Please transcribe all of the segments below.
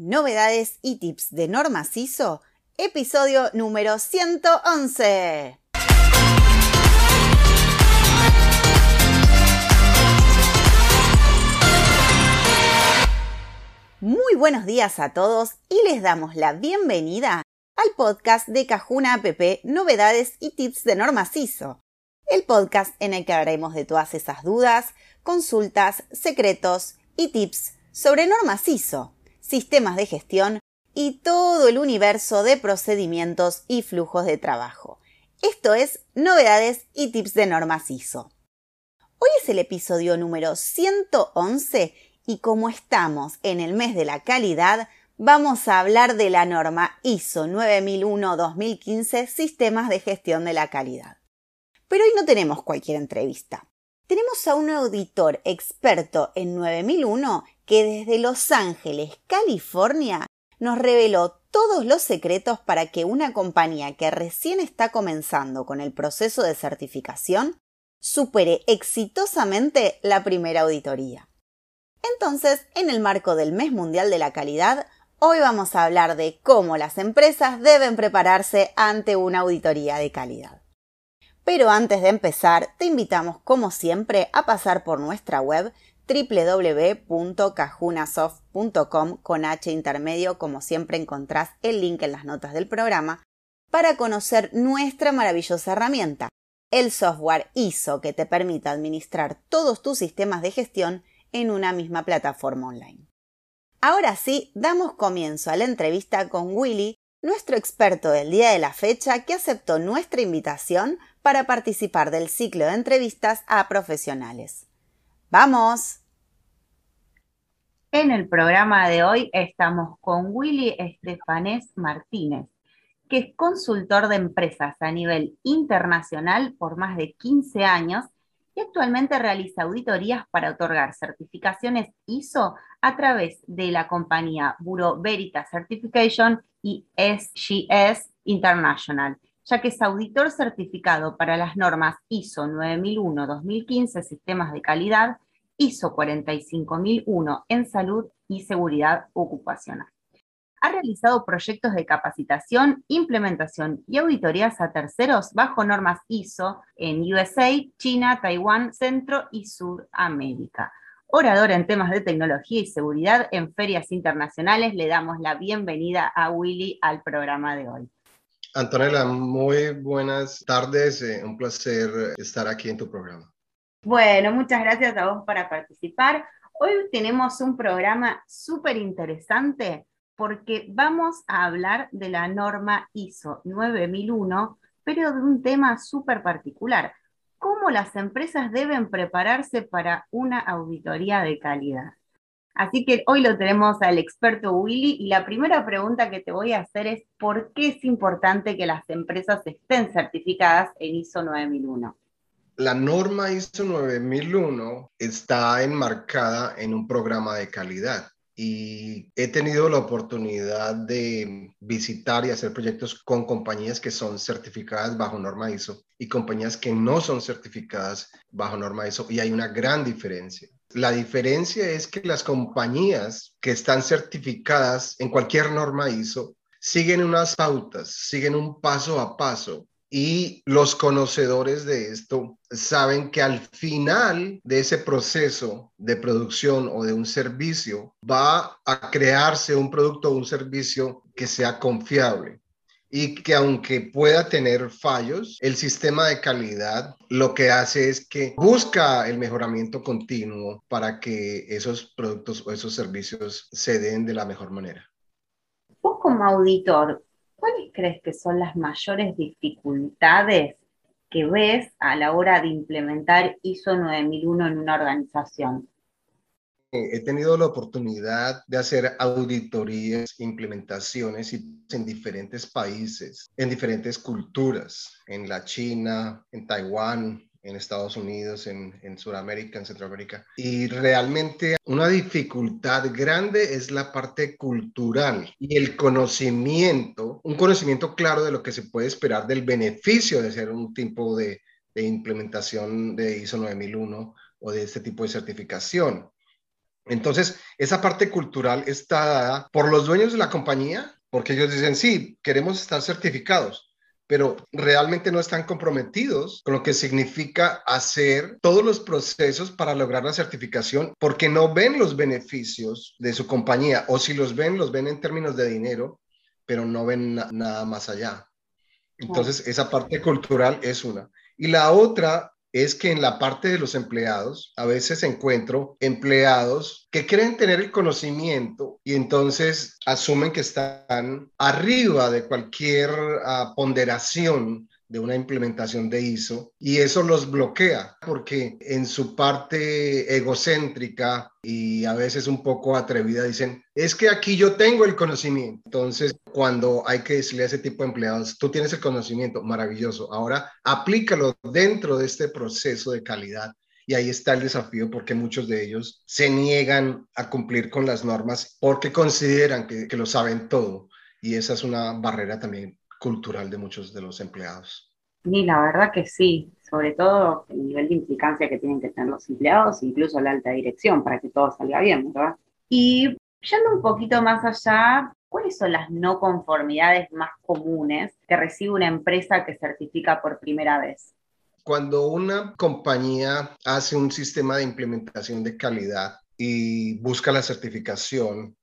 novedades y tips de Norma CISO, episodio número 111. Muy buenos días a todos y les damos la bienvenida al podcast de Cajuna App Novedades y Tips de Norma CISO, el podcast en el que hablaremos de todas esas dudas, consultas, secretos y tips sobre Norma CISO sistemas de gestión y todo el universo de procedimientos y flujos de trabajo. Esto es novedades y tips de normas ISO. Hoy es el episodio número 111 y como estamos en el mes de la calidad, vamos a hablar de la norma ISO 9001-2015 Sistemas de Gestión de la Calidad. Pero hoy no tenemos cualquier entrevista. Tenemos a un auditor experto en 9001 que desde Los Ángeles, California, nos reveló todos los secretos para que una compañía que recién está comenzando con el proceso de certificación supere exitosamente la primera auditoría. Entonces, en el marco del Mes Mundial de la Calidad, hoy vamos a hablar de cómo las empresas deben prepararse ante una auditoría de calidad. Pero antes de empezar, te invitamos como siempre a pasar por nuestra web www.cajunasoft.com con H intermedio, como siempre encontrás el link en las notas del programa, para conocer nuestra maravillosa herramienta, el software ISO que te permite administrar todos tus sistemas de gestión en una misma plataforma online. Ahora sí, damos comienzo a la entrevista con Willy, nuestro experto del día de la fecha que aceptó nuestra invitación para participar del ciclo de entrevistas a profesionales. ¡Vamos! En el programa de hoy estamos con Willy Estefanés Martínez, que es consultor de empresas a nivel internacional por más de 15 años y actualmente realiza auditorías para otorgar certificaciones ISO a través de la compañía Bureau Veritas Certification y SGS International, ya que es auditor certificado para las normas ISO 9001-2015 Sistemas de Calidad ISO 45001 en salud y seguridad ocupacional. Ha realizado proyectos de capacitación, implementación y auditorías a terceros bajo normas ISO en USA, China, Taiwán, Centro y Sudamérica. Orador en temas de tecnología y seguridad en ferias internacionales, le damos la bienvenida a Willy al programa de hoy. Antonella, muy buenas tardes. Eh, un placer estar aquí en tu programa. Bueno, muchas gracias a vos para participar. Hoy tenemos un programa súper interesante porque vamos a hablar de la norma ISO 9001, pero de un tema súper particular. ¿Cómo las empresas deben prepararse para una auditoría de calidad? Así que hoy lo tenemos al experto Willy y la primera pregunta que te voy a hacer es ¿por qué es importante que las empresas estén certificadas en ISO 9001? La norma ISO 9001 está enmarcada en un programa de calidad y he tenido la oportunidad de visitar y hacer proyectos con compañías que son certificadas bajo norma ISO y compañías que no son certificadas bajo norma ISO y hay una gran diferencia. La diferencia es que las compañías que están certificadas en cualquier norma ISO siguen unas pautas, siguen un paso a paso y los conocedores de esto saben que al final de ese proceso de producción o de un servicio va a crearse un producto o un servicio que sea confiable y que aunque pueda tener fallos, el sistema de calidad lo que hace es que busca el mejoramiento continuo para que esos productos o esos servicios se den de la mejor manera. Vos como auditor, ¿cuáles crees que son las mayores dificultades que ves a la hora de implementar ISO 9001 en una organización? He tenido la oportunidad de hacer auditorías, implementaciones en diferentes países, en diferentes culturas, en la China, en Taiwán, en Estados Unidos, en, en Sudamérica, en Centroamérica. Y realmente una dificultad grande es la parte cultural y el conocimiento, un conocimiento claro de lo que se puede esperar del beneficio de hacer un tipo de, de implementación de ISO 9001 o de este tipo de certificación. Entonces, esa parte cultural está dada por los dueños de la compañía, porque ellos dicen, sí, queremos estar certificados, pero realmente no están comprometidos con lo que significa hacer todos los procesos para lograr la certificación, porque no ven los beneficios de su compañía, o si los ven, los ven en términos de dinero, pero no ven nada más allá. Entonces, esa parte cultural es una. Y la otra es que en la parte de los empleados, a veces encuentro empleados que creen tener el conocimiento y entonces asumen que están arriba de cualquier ah, ponderación de una implementación de ISO y eso los bloquea porque en su parte egocéntrica y a veces un poco atrevida dicen, es que aquí yo tengo el conocimiento. Entonces, cuando hay que decirle a ese tipo de empleados, tú tienes el conocimiento, maravilloso, ahora aplícalo dentro de este proceso de calidad. Y ahí está el desafío porque muchos de ellos se niegan a cumplir con las normas porque consideran que, que lo saben todo. Y esa es una barrera también cultural de muchos de los empleados. Y la verdad que sí, sobre todo el nivel de implicancia que tienen que tener los empleados, incluso la alta dirección, para que todo salga bien, ¿verdad? Y yendo un poquito más allá, ¿cuáles son las no conformidades más comunes que recibe una empresa que certifica por primera vez? Cuando una compañía hace un sistema de implementación de calidad y busca la certificación,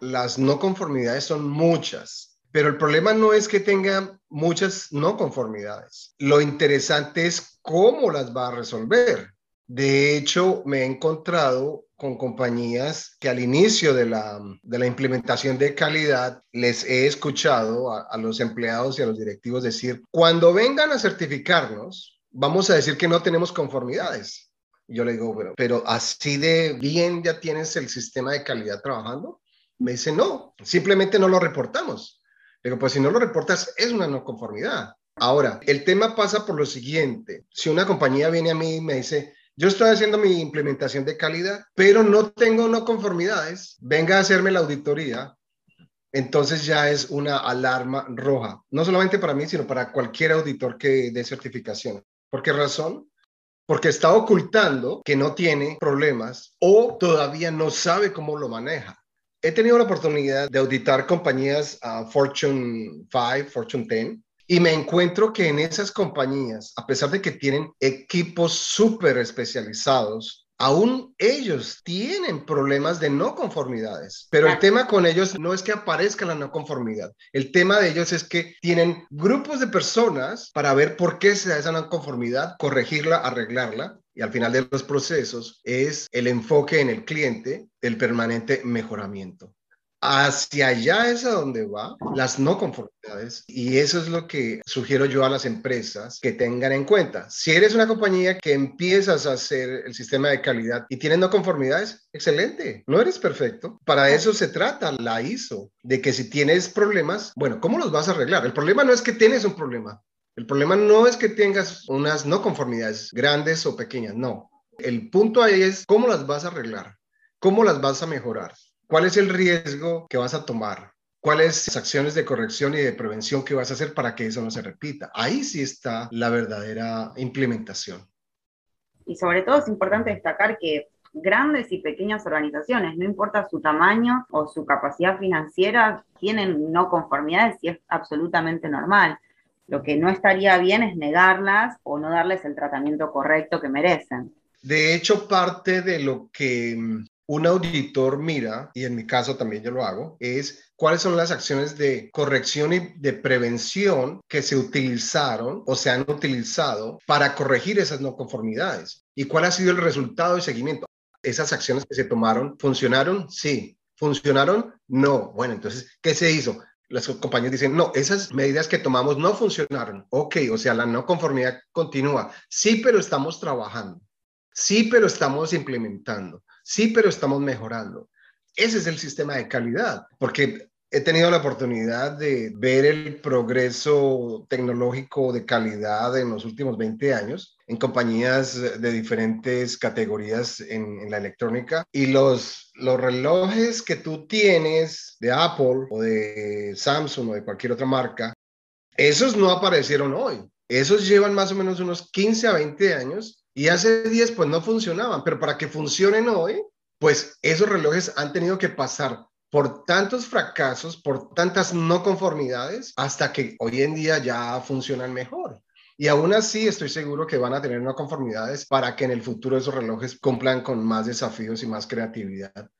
las no conformidades son muchas pero el problema no es que tenga muchas no conformidades. Lo interesante es cómo las va a resolver. De hecho, me he encontrado con compañías que al inicio de la, implementación de calidad les he escuchado a, a los empleados y a los directivos decir, cuando vengan a certificarnos, vamos a decir que no tenemos conformidades. Yo le digo, pero, pero así de bien ya tienes el sistema de calidad trabajando. Me dice, no, simplemente no lo reportamos. Digo, pues si no lo reportas, es una no conformidad. Ahora, el tema pasa por lo siguiente. Si una compañía viene a mí y me dice, yo estoy haciendo mi implementación de calidad, pero no tengo no conformidades, venga a hacerme la auditoría, entonces ya es una alarma roja, no solamente para mí, sino para cualquier auditor que dé certificación. ¿Por qué razón? Porque está ocultando que no tiene problemas o todavía no sabe cómo lo maneja. He tenido la oportunidad de auditar compañías a Fortune 5, Fortune 10, y me encuentro que en esas compañías, a pesar de que tienen equipos súper especializados, aún ellos tienen problemas de no conformidades. Pero el tema con ellos no es que aparezca la no conformidad. El tema de ellos es que tienen grupos de personas para ver por qué se da esa no conformidad, corregirla, arreglarla y al final de los procesos es el enfoque en el cliente, el permanente mejoramiento. Hacia allá es a donde va las no conformidades y eso es lo que sugiero yo a las empresas que tengan en cuenta. Si eres una compañía que empiezas a hacer el sistema de calidad y tienes no conformidades, excelente, no eres perfecto. Para eso se trata la ISO, de que si tienes problemas, bueno, ¿cómo los vas a arreglar? El problema no es que tienes un problema, el problema no es que tengas unas no conformidades grandes o pequeñas, no. El punto ahí es cómo las vas a arreglar, cómo las vas a mejorar, cuál es el riesgo que vas a tomar, cuáles las acciones de corrección y de prevención que vas a hacer para que eso no se repita. Ahí sí está la verdadera implementación. Y sobre todo es importante destacar que grandes y pequeñas organizaciones, no importa su tamaño o su capacidad financiera, tienen no conformidades y es absolutamente normal. Lo que no estaría bien es negarlas o no darles el tratamiento correcto que merecen. De hecho, parte de lo que mm, un auditor mira, y en mi caso también yo lo hago, es cuáles son las acciones de corrección y de prevención que se utilizaron o se han utilizado para corregir esas no conformidades y cuál ha sido el resultado de seguimiento. ¿Esas acciones que se tomaron funcionaron? Sí. ¿Funcionaron? No. Bueno, entonces, ¿qué se hizo? Las compañías dicen, no, esas medidas que tomamos no funcionaron. Ok, o sea, la no conformidad continúa. Sí, pero estamos trabajando. Sí, pero estamos implementando. Sí, pero estamos mejorando. Ese es el sistema de calidad, porque he tenido la oportunidad de ver el progreso tecnológico de calidad en los últimos 20 años en compañías de diferentes categorías en, la electrónica y los, los relojes que tú tienes de Apple o de Samsung o de cualquier otra marca, esos no aparecieron hoy. Esos llevan más o menos unos 15 a 20 años y hace 10 pues no funcionaban, pero para que funcionen hoy pues esos relojes han tenido que pasar por tantos fracasos, por tantas no conformidades, hasta que hoy en día ya funcionan mejor. Y aún así estoy seguro que van a tener no conformidades para que en el futuro esos relojes cumplan con más desafíos y más creatividad.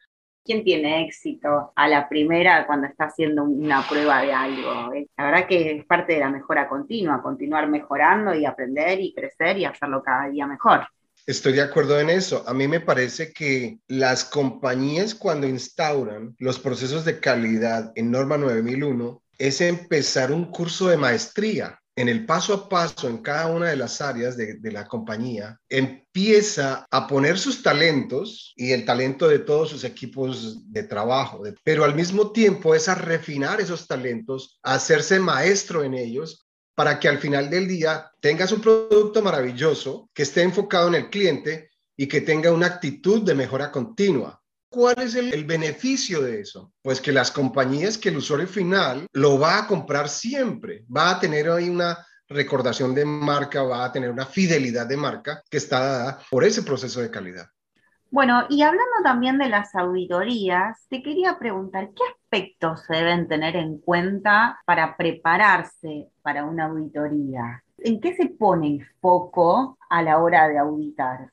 ¿Quién tiene éxito a la primera cuando está haciendo una prueba de algo? La verdad que es parte de la mejora continua, continuar mejorando y aprender y crecer y hacerlo cada día mejor. Estoy de acuerdo en eso. A mí me parece que las compañías cuando instauran los procesos de calidad en norma 9001 es empezar un curso de maestría en el paso a paso en cada una de las áreas de, la compañía, empieza a poner sus talentos y el talento de todos sus equipos de trabajo, pero al mismo tiempo es a refinar esos talentos, a hacerse maestro en ellos para que al final del día tengas un producto maravilloso que esté enfocado en el cliente y que tenga una actitud de mejora continua. ¿Cuál es el, beneficio de eso? Pues que las compañías, que el usuario final lo va a comprar siempre, va a tener ahí una recordación de marca, va a tener una fidelidad de marca que está dada por ese proceso de calidad. Bueno, y hablando también de las auditorías, te quería preguntar, ¿qué aspectos se deben tener en cuenta para prepararse para una auditoría? ¿En qué se pone el foco a la hora de auditar?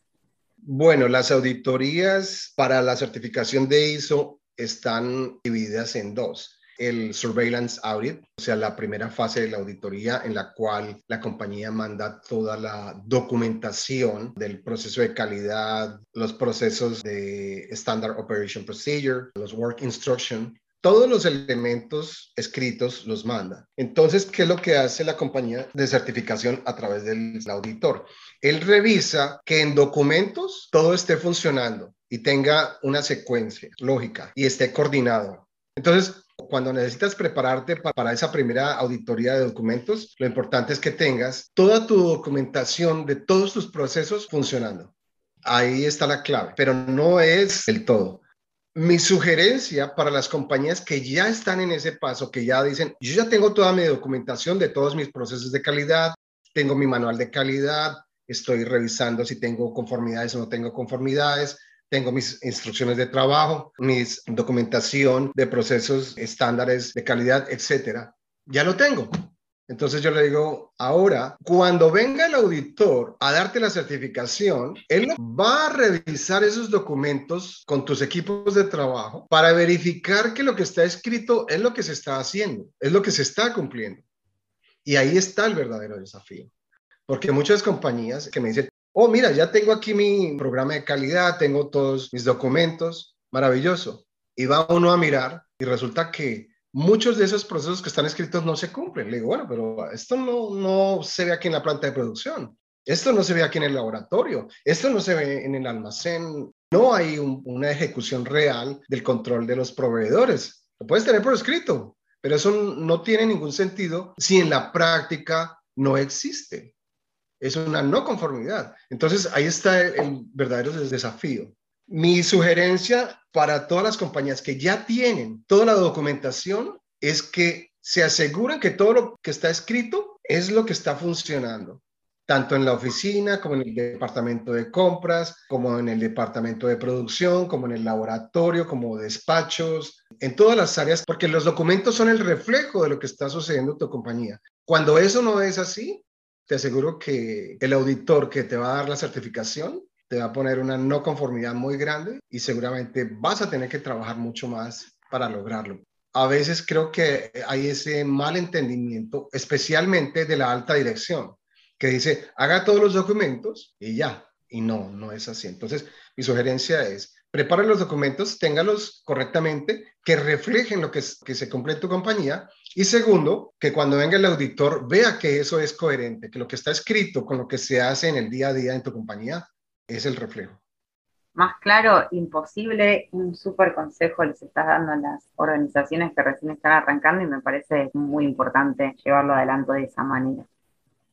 Bueno, las auditorías para la certificación de ISO están divididas en dos. El surveillance audit, o sea, la primera fase de la auditoría en la cual la compañía manda toda la documentación del proceso de calidad, los procesos de Standard Operation Procedure, los Work Instruction, todos los elementos escritos los manda. Entonces, ¿qué es lo que hace la compañía de certificación a través del auditor? Él revisa que en documentos todo esté funcionando y tenga una secuencia lógica y esté coordinado. Entonces, cuando necesitas prepararte para esa primera auditoría de documentos, lo importante es que tengas toda tu documentación de todos tus procesos funcionando. Ahí está la clave, pero no es el todo. Mi sugerencia para las compañías que ya están en ese paso, que ya dicen, yo ya tengo toda mi documentación de todos mis procesos de calidad, tengo mi manual de calidad, estoy revisando si tengo conformidades o no tengo conformidades, tengo mis instrucciones de trabajo, mis documentación de procesos estándares de calidad, etcétera. Ya lo tengo. Entonces yo le digo, ahora, cuando venga el auditor a darte la certificación, él va a revisar esos documentos con tus equipos de trabajo para verificar que lo que está escrito es lo que se está haciendo, es lo que se está cumpliendo. Y ahí está el verdadero desafío. Porque muchas compañías que me dicen, oh, mira, ya tengo aquí mi programa de calidad, tengo todos mis documentos, maravilloso. Y va uno a mirar y resulta que muchos de esos procesos que están escritos no se cumplen. Le digo, bueno, pero esto no, no se ve aquí en la planta de producción, esto no se ve aquí en el laboratorio, esto no se ve en el almacén, no hay una ejecución real del control de los proveedores. Lo puedes tener por escrito, pero eso no tiene ningún sentido si en la práctica no existe. Es una no conformidad. Entonces ahí está el verdadero desafío. Mi sugerencia para todas las compañías que ya tienen toda la documentación es que se aseguren que todo lo que está escrito es lo que está funcionando, tanto en la oficina como en el departamento de compras, como en el departamento de producción, como en el laboratorio, como despachos, en todas las áreas, porque los documentos son el reflejo de lo que está sucediendo en tu compañía. Cuando eso no es así, te aseguro que el auditor que te va a dar la certificación te va a poner una no conformidad muy grande y seguramente vas a tener que trabajar mucho más para lograrlo. A veces creo que hay ese mal entendimiento, especialmente de la alta dirección, que dice, haga todos los documentos y ya. Y no, no es así. Entonces, mi sugerencia es, prepara los documentos, téngalos correctamente, que reflejen lo que, que se cumple en tu compañía. Y segundo, que cuando venga el auditor vea que eso es coherente, que lo que está escrito con lo que se hace en el día a día en tu compañía es el reflejo. Más claro, imposible, un súper consejo les estás dando a las organizaciones que recién están arrancando y me parece muy importante llevarlo adelante de esa manera.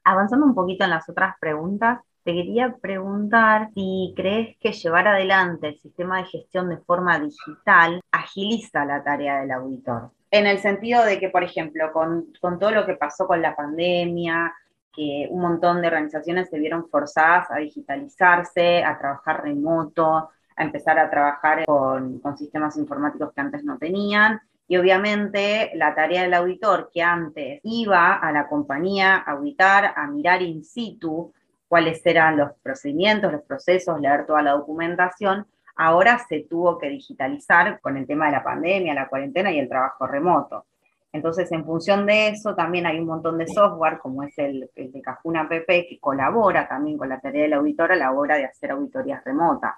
Avanzando un poquito en las otras preguntas, te quería preguntar si crees que llevar adelante el sistema de gestión de forma digital agiliza la tarea del auditor. En el sentido de que, por ejemplo, con, con todo lo que pasó con la pandemia, que un montón de organizaciones se vieron forzadas a digitalizarse, a trabajar remoto, a empezar a trabajar con, con sistemas informáticos que antes no tenían. Y obviamente la tarea del auditor que antes iba a la compañía a auditar, a mirar in situ cuáles eran los procedimientos, los procesos, leer toda la documentación, ahora se tuvo que digitalizar con el tema de la pandemia, la cuarentena y el trabajo remoto. Entonces, en función de eso, también hay un montón de software, como es el, de Cajuna PP, que colabora también con la tarea del auditor a la hora de hacer auditorías remotas.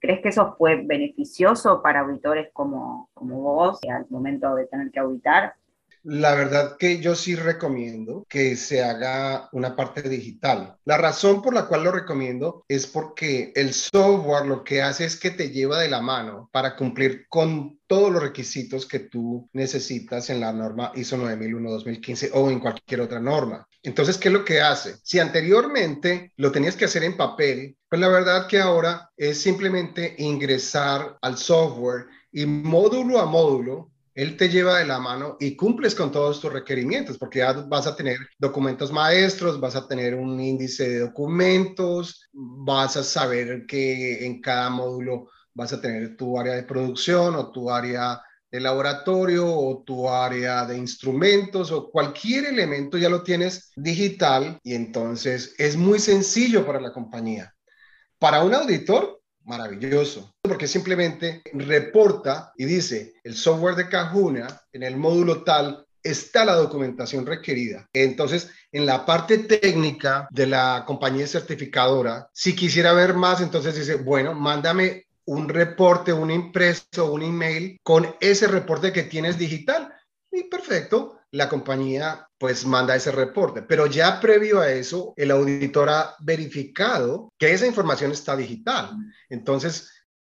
¿Crees que eso fue beneficioso para auditores como, como vos al momento de tener que auditar? La verdad que yo sí recomiendo que se haga una parte digital. La razón por la cual lo recomiendo es porque el software lo que hace es que te lleva de la mano para cumplir con todos los requisitos que tú necesitas en la norma ISO 9001-2015 o en cualquier otra norma. Entonces, ¿qué es lo que hace? Si anteriormente lo tenías que hacer en papel, pues la verdad que ahora es simplemente ingresar al software y módulo a módulo él te lleva de la mano y cumples con todos tus requerimientos, porque ya vas a tener documentos maestros, vas a tener un índice de documentos, vas a saber que en cada módulo vas a tener tu área de producción o tu área de laboratorio o tu área de instrumentos o cualquier elemento ya lo tienes digital y entonces es muy sencillo para la compañía. Para un auditor maravilloso, porque simplemente reporta y dice, el software de Cajuna, en el módulo tal, está la documentación requerida. Entonces, en la parte técnica de la compañía certificadora, si quisiera ver más, entonces dice, bueno, mándame un reporte, un impreso, un email con ese reporte que tienes digital. Y perfecto, la compañía pues manda ese reporte. Pero ya previo a eso, el auditor ha verificado que esa información está digital. Entonces,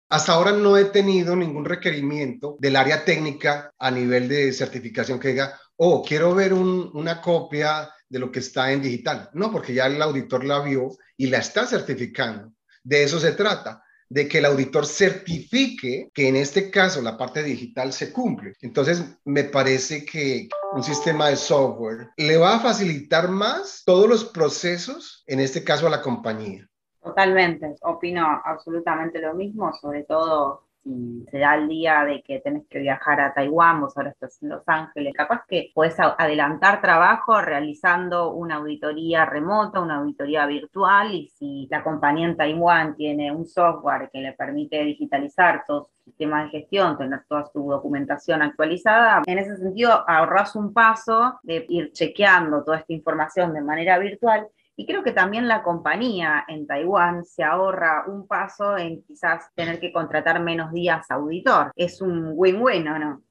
hasta ahora no he tenido ningún requerimiento del área técnica a nivel de certificación que diga, oh, quiero ver una copia de lo que está en digital. No, porque ya el auditor la vio y la está certificando. De eso se trata de que el auditor certifique que en este caso la parte digital se cumple. Entonces, me parece que un sistema de software le va a facilitar más todos los procesos, en este caso a la compañía. Totalmente, opino absolutamente lo mismo, sobre todo si se da el día de que tenés que viajar a Taiwán, vos ahora estás en Los Ángeles, capaz que puedes adelantar trabajo realizando una auditoría remota, una auditoría virtual, y si la compañía en Taiwán tiene un software que le permite digitalizar todo su sistema de gestión, tener toda su documentación actualizada, en ese sentido ahorras un paso de ir chequeando toda esta información de manera virtual y creo que también la compañía en Taiwán se ahorra un paso en quizás tener que contratar menos días auditor. Es un win-win, ¿o no?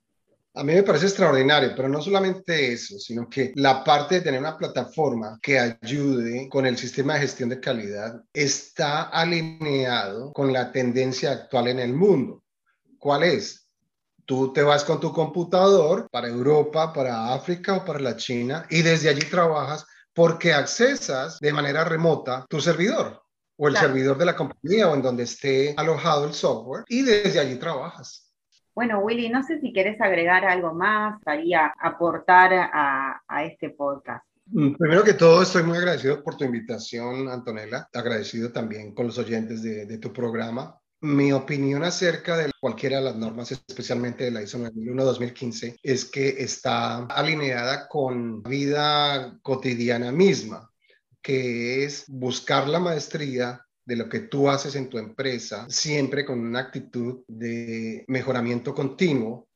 A mí me parece extraordinario, pero no solamente eso, sino que la parte de tener una plataforma que ayude con el sistema de gestión de calidad está alineado con la tendencia actual en el mundo. ¿Cuál es? Tú te vas con tu computador para Europa, para África o para la China y desde allí trabajas porque accesas de manera remota tu servidor o el servidor de la compañía o en donde esté alojado el software y desde allí trabajas. Bueno, Willy, no sé si querés agregar algo más, haría aportar a, a este podcast. Mm, primero que todo, estoy muy agradecido por tu invitación, Antonella. Agradecido también con los oyentes de, de tu programa. Mi opinión acerca de cualquiera de las normas, especialmente de la ISO 9001-2015, es que está alineada con vida cotidiana misma, que es buscar la maestría de lo que tú haces en tu empresa, siempre con una actitud de mejoramiento continuo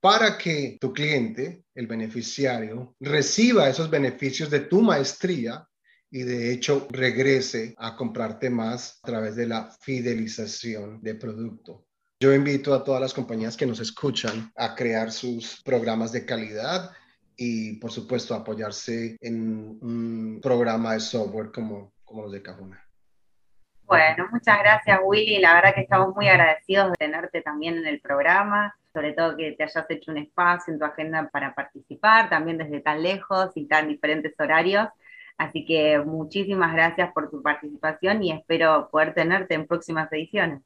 para que tu cliente, el beneficiario, reciba esos beneficios de tu maestría y de hecho regrese a comprarte más a través de la fidelización de producto. Yo invito a todas las compañías que nos escuchan a crear sus programas de calidad y por supuesto apoyarse en un programa de software como, como los de Cajuna. Bueno, muchas gracias Willy, la verdad que estamos muy agradecidos de tenerte también en el programa, sobre todo que te hayas hecho un espacio en tu agenda para participar, también desde tan lejos y tan diferentes horarios. Así que muchísimas gracias por tu participación y espero poder tenerte en próximas ediciones.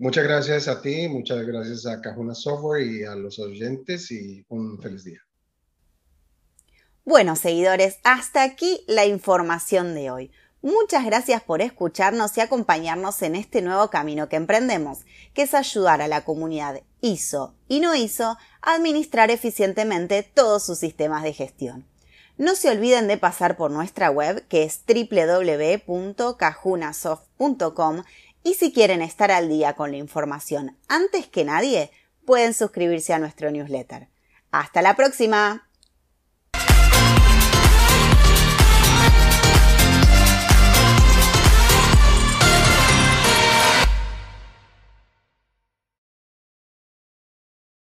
Muchas gracias a ti, muchas gracias a Cajuna Software y a los oyentes y un feliz día. Bueno, seguidores, hasta aquí la información de hoy. Muchas gracias por escucharnos y acompañarnos en este nuevo camino que emprendemos, que es ayudar a la comunidad ISO y no ISO a administrar eficientemente todos sus sistemas de gestión. No se olviden de pasar por nuestra web que es www.cajunasoft.com y si quieren estar al día con la información antes que nadie, pueden suscribirse a nuestro newsletter. Hasta la próxima.